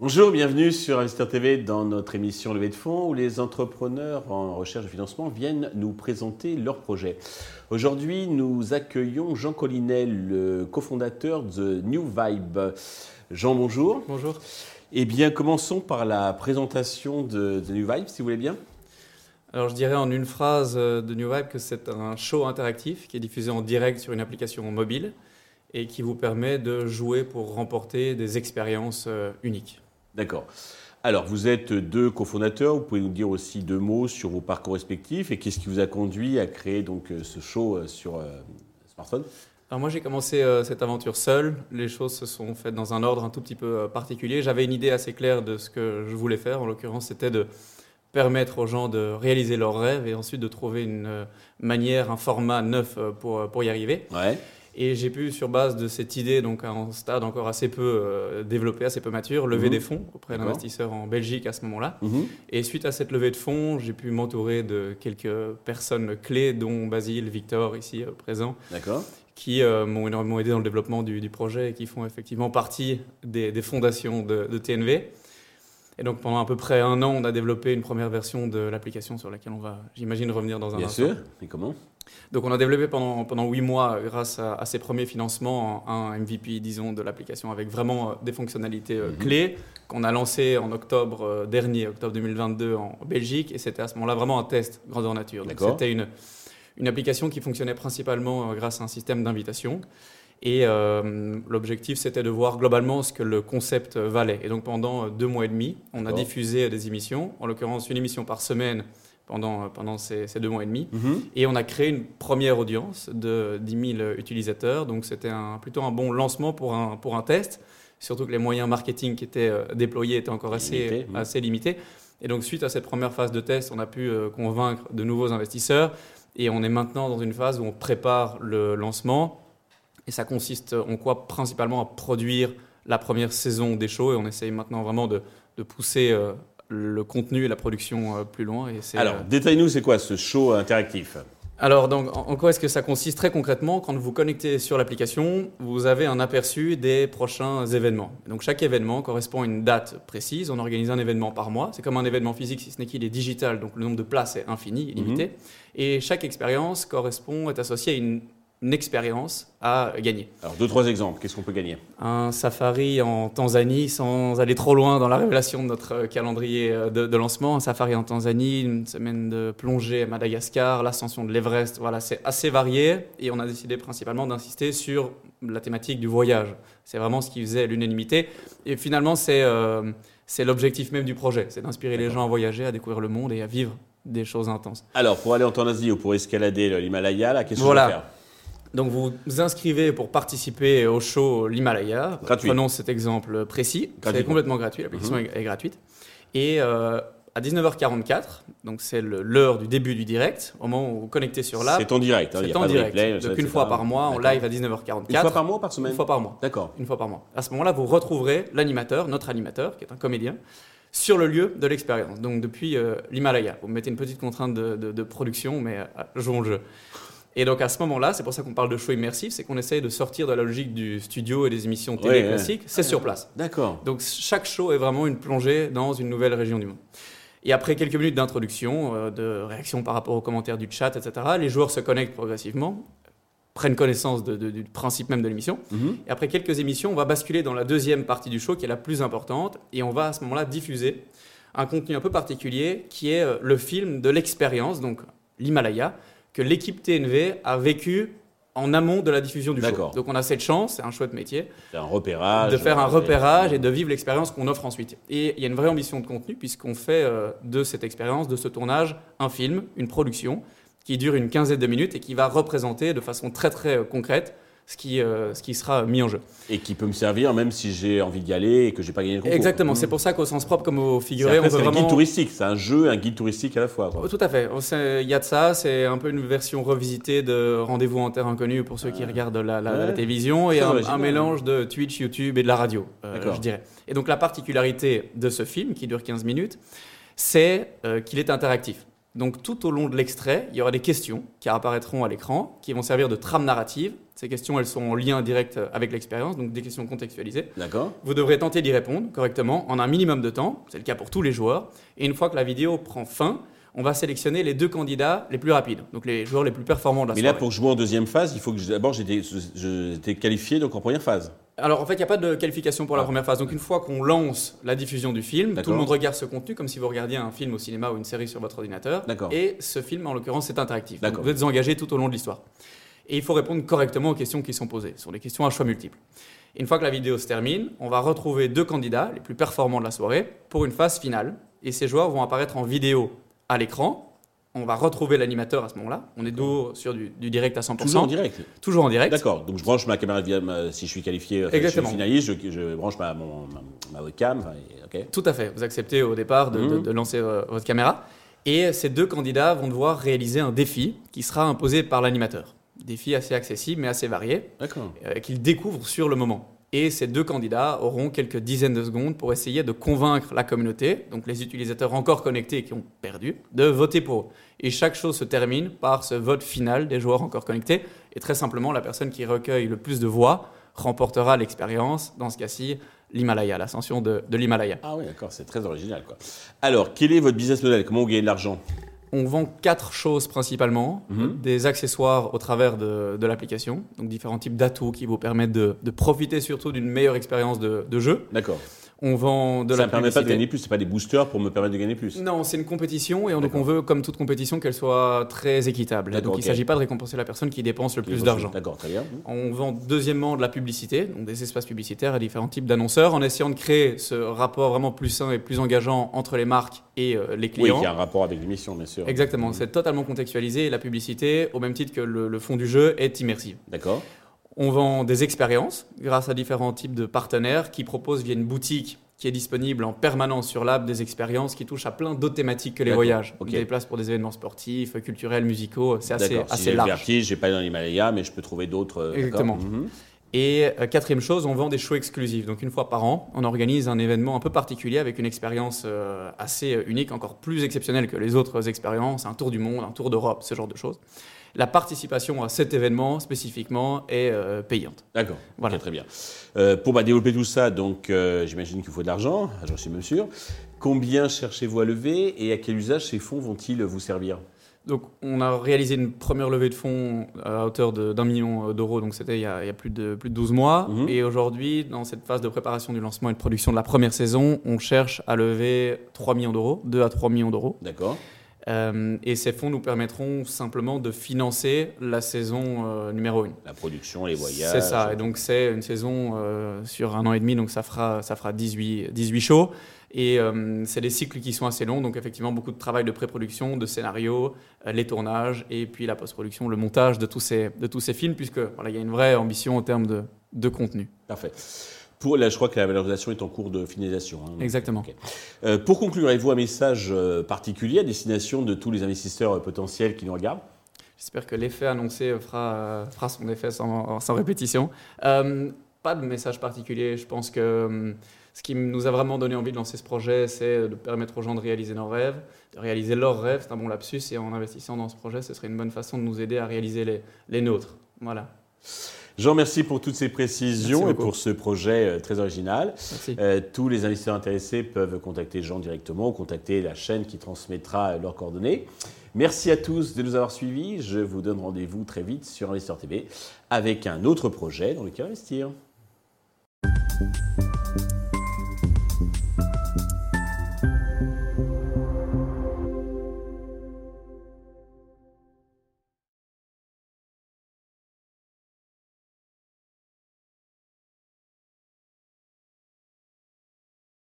Bonjour, bienvenue sur Investir TV dans notre émission Levée de fonds où les entrepreneurs en recherche de financement viennent nous présenter leurs projets. Aujourd'hui, nous accueillons Jean Collinel, le cofondateur de New Vibe. Jean, bonjour. Bonjour. Eh bien, commençons par la présentation de, New Vibe, si vous voulez bien. Alors, je dirais en une phrase euh, de New Vibe que c'est un show interactif qui est diffusé en direct sur une application mobile et qui vous permet de jouer pour remporter des expériences euh, uniques. D'accord. Alors, vous êtes deux cofondateurs. Vous pouvez nous dire aussi deux mots sur vos parcours respectifs et qu'est-ce qui vous a conduit à créer donc euh, ce show sur euh, smartphone? Alors moi j'ai commencé cette aventure seul, les choses se sont faites dans un ordre un tout petit peu particulier. J'avais une idée assez claire de ce que je voulais faire, en l'occurrence c'était de permettre aux gens de réaliser leurs rêves et ensuite de trouver une manière, un format neuf pour, pour y arriver. Ouais. Et j'ai pu, sur base de cette idée, donc à un stade encore assez peu euh, développé, assez peu mature, lever mhm. des fonds auprès d'investisseurs en Belgique à ce moment-là. Mhm. Et suite à cette levée de fonds, j'ai pu m'entourer de quelques personnes clés, dont Basile, Victor, ici euh, présent. Qui euh, m'ont énormément aidé dans le développement du, projet et qui font effectivement partie des, fondations de, de, TNV. Et donc pendant à peu près un an, on a développé une première version de l'application sur laquelle on va, j'imagine, revenir dans un Bien instant. Bien sûr. Et comment? Donc on a développé pendant, pendant 8 mois, grâce à, ces premiers financements, un MVP, disons, de l'application avec vraiment euh, des fonctionnalités euh, mhm. clés qu'on a lancé en octobre euh, dernier, octobre 2022 en Belgique. Et c'était à ce moment-là vraiment un test grandeur nature. Donc c'était une, une application qui fonctionnait principalement grâce à un système d'invitation. Et l'objectif, c'était de voir globalement ce que le concept valait. Et donc pendant deux mois et demi, on a diffusé des émissions, en l'occurrence une émission par semaine pendant, pendant ces, deux mois et demi. Mhm. Et on a créé une première audience de 10 000 utilisateurs. Donc c'était un, plutôt un bon lancement pour un, pour un test, surtout que les moyens marketing qui étaient euh, déployés étaient encore assez, assez limités. Et donc suite à cette première phase de test, on a pu euh, convaincre de nouveaux investisseurs. Et on est maintenant dans une phase où on prépare le lancement. Et ça consiste en quoi Principalement à produire la première saison des shows. Et on essaye maintenant vraiment de, de pousser euh, le contenu et la production euh, plus loin. Et Alors, euh, détaille-nous, c'est quoi ce show interactif? Alors, donc, en quoi est-ce que ça consiste? Très concrètement Quand vous connectez sur l'application, vous avez un aperçu des prochains événements. Donc, chaque événement correspond à une date précise. On organise un événement par mois. C'est comme un événement physique, si ce n'est qu'il est digital, donc le nombre de places est infini, illimité. Mhm. Et chaque expérience correspond, est associée à une une expérience à gagner. Alors, deux, trois exemples, qu'est-ce qu'on peut gagner? Un safari en Tanzanie, sans aller trop loin dans la révélation de notre calendrier de, lancement. Un safari en Tanzanie, une semaine de plongée à Madagascar, l'ascension de l'Everest. Voilà, c'est assez varié et on a décidé principalement d'insister sur la thématique du voyage. C'est vraiment ce qui faisait l'unanimité. Et finalement, c'est euh, l'objectif même du projet c'est d'inspirer les gens à voyager, à découvrir le monde et à vivre des choses intenses. Alors, pour aller en Tanzanie ou pour escalader l'Himalaya, qu'est-ce qu'on voilà. faire? Donc vous vous inscrivez pour participer au show l'Himalaya. Prenons cet exemple précis. C'est complètement gratuit, l'application mhm. est, gratuite. Et euh, à 19h44, donc c'est l'heure du début du direct, au moment où vous connectez sur l'app. C'est en direct. Hein, c'est en direct. donc une fois par mois, en live à 19h44. Une fois par mois ou par semaine Une fois par mois. D'accord. Une fois par mois. À ce moment-là, vous retrouverez l'animateur, notre animateur, qui est un comédien, sur le lieu de l'expérience. Donc depuis euh, l'Himalaya. Vous mettez une petite contrainte de, production, mais euh, jouons le jeu. Et donc à ce moment-là, c'est pour ça qu'on parle de show immersif, c'est qu'on essaye de sortir de la logique du studio et des émissions télé classiques, c'est sur place. D'accord. Donc chaque show est vraiment une plongée dans une nouvelle région du monde. Et après quelques minutes d'introduction, euh, de réaction par rapport aux commentaires du chat, etc., les joueurs se connectent progressivement, prennent connaissance du principe même de l'émission. Mhm. Et après quelques émissions, on va basculer dans la deuxième partie du show qui est la plus importante, et on va à ce moment-là diffuser un contenu un peu particulier qui est euh, le film de l'expérience, donc l'Himalaya, que l'équipe TNV a vécu en amont de la diffusion du show. Donc on a cette chance, c'est un chouette métier, un repérage, de faire un repérage et de vivre l'expérience qu'on offre ensuite. Et il y a une vraie ambition de contenu puisqu'on fait euh, de cette expérience, de ce tournage, un film, une production qui dure une quinzaine de minutes et qui va représenter de façon très très euh, concrète ce qui, euh, ce qui sera mis en jeu. Et qui peut me servir même si j'ai envie d'y aller et que j'ai pas gagné le concours. Exactement, c'est mmh. pour ça qu'au sens propre comme au figuré, on C'est un guide touristique, c'est un jeu, un guide touristique à la fois. Tout à fait, il y a de ça, c'est un peu une version revisitée de Rendez-vous en terre inconnue pour ceux qui regardent la, télévision et un, mélange de Twitch, YouTube et de la radio, euh, je dirais. Et donc la particularité de ce film, qui dure 15 minutes, c'est euh, qu'il est interactif. Donc tout au long de l'extrait, il y aura des questions qui apparaîtront à l'écran, qui vont servir de trame narrative. Ces questions, elles sont en lien direct avec l'expérience, donc des questions contextualisées. D'accord. Vous devrez tenter d'y répondre correctement en un minimum de temps, c'est le cas pour tous les joueurs. Et une fois que la vidéo prend fin, on va sélectionner les deux candidats les plus rapides, donc les joueurs les plus performants de la Mais soirée. là, pour jouer en deuxième phase, il faut que d'abord j'étais qualifié donc en première phase. Alors en fait, il n'y a pas de qualification pour la Ah. première phase. Donc une fois qu'on lance la diffusion du film, tout le monde regarde ce contenu comme si vous regardiez un film au cinéma ou une série sur votre ordinateur. Et ce film, en l'occurrence, c'est interactif. Donc, vous êtes engagé tout au long de l'histoire. Et il faut répondre correctement aux questions qui sont posées. Ce sont des questions à choix multiples. Une fois que la vidéo se termine, on va retrouver deux candidats, les plus performants de la soirée, pour une phase finale. Et ces joueurs vont apparaître en vidéo à l'écran. On va retrouver l'animateur à ce moment-là. On est dos sur du, du direct à 100%. Toujours en direct. Toujours en direct. D'accord. Donc je branche ma caméra si je suis qualifié, enfin, Exactement. je suis finaliste, je, je branche ma, mon- ma, ma webcam. enfin. Tout à fait. Vous acceptez au départ de, de- Mhm. de lancer euh, votre caméra. Et ces deux candidats vont devoir réaliser un défi qui sera imposé par l'animateur. Défi assez accessible mais assez varié, D'accord. euh, qu'ils découvrent sur le moment. Et ces deux candidats auront quelques dizaines de secondes pour essayer de convaincre la communauté, donc les utilisateurs encore connectés qui ont perdu, de voter pour eux. Et chaque chose se termine par ce vote final des joueurs encore connectés. Et très simplement, la personne qui recueille le plus de voix remportera l'expérience, dans ce cas-ci, l'Himalaya, l'ascension de, de l'Himalaya. Ah oui, d'accord, c'est très original. Quoi. Alors, quel est votre business model? Comment vous gagnez de l'argent? On vend quatre choses principalement. Mhm. Des accessoires au travers de, de l'application, donc différents types d'atouts qui vous permettent de, de profiter surtout d'une meilleure expérience de, de jeu. D'accord. On vend de Ça la ne permet pas de gagner plus, c'est pas des boosters pour me permettre de gagner plus. Non, c'est une compétition et donc on veut, comme toute compétition, qu'elle soit très équitable. Donc il ne s'agit pas de récompenser la personne qui dépense le plus d'argent. D'accord, très bien. On vend deuxièmement de la publicité, donc des espaces publicitaires à différents types d'annonceurs, en essayant de créer ce rapport vraiment plus sain et plus engageant entre les marques et euh, les Oui, clients. qui a un rapport avec l'émission, bien sûr. Exactement, Mhm. c'est totalement contextualisé et la publicité, au même titre que le, le fond du jeu, est immersive. D'accord. On vend des expériences grâce à différents types de partenaires qui proposent via une boutique qui est disponible en permanence sur l'app des expériences qui touchent à plein d'autres thématiques que les voyages. ok. Des places pour des événements sportifs, culturels, musicaux, c'est assez. Si assez large. vertige, j'ai pas dans l'Himalaya, mais je peux trouver d'autres. euh. Exactement. Mhm. Et euh, quatrième chose, on vend des shows exclusifs. Donc une fois par an, on organise un événement un peu particulier avec une expérience euh, assez unique, encore plus exceptionnelle que les autres expériences, un tour du monde, un tour d'Europe, ce genre de choses. La participation à cet événement spécifiquement est euh, payante. D'accord. Voilà. Très bien. Euh, pour bah, développer tout ça, donc euh, j'imagine qu'il faut de l'argent, j'en suis même sûr. Combien cherchez-vous à lever et à quel usage ces fonds vont-ils vous servir? Donc on a réalisé une première levée de fonds à hauteur de- d'un million d'euros, donc c'était il, y a- il y a plus de, plus de 12 mois. Mhm. Et aujourd'hui, dans cette phase de préparation du lancement et de production de la première saison, on cherche à lever 3 millions d'euros, 2 à 3 millions d'euros. D'accord. Euh, et ces fonds nous permettront simplement de financer la saison euh, numéro 1. La production, les voyages. C'est ça, et donc c'est une saison euh, sur un an et demi, donc ça fera, ça fera 18, 18 shows. Et c'est des cycles qui sont assez longs, donc effectivement beaucoup de travail de pré-production, de scénario, les tournages, et puis la post-production, le montage de tous ces, de tous ces films, puisque voilà, il y a une vraie ambition en termes de, de contenu. Parfait. Pour, là, je crois que la valorisation est en cours de finalisation. hein. Exactement. Euh, pour conclure, avez-vous un message euh, particulier à destination de tous les investisseurs euh, potentiels qui nous regardent? J'espère que l'effet annoncé fera, fera son effet sans, sans répétition. Euh, pas de message particulier. Je pense que ce qui nous a vraiment donné envie de lancer ce projet, c'est de permettre aux gens de réaliser leurs rêves, de réaliser leurs rêves. C'est un bon lapsus. Et en investissant dans ce projet, ce serait une bonne façon de nous aider à réaliser les, les nôtres. Voilà. Jean, merci pour toutes ces précisions et pour ce projet euh, très original. Merci. Euh, tous les investisseurs intéressés peuvent contacter Jean directement ou contacter la chaîne qui transmettra euh, leurs coordonnées. Merci à tous de nous avoir suivis. Je vous donne rendez-vous très vite sur Investeur TV avec un autre projet dans lequel investir.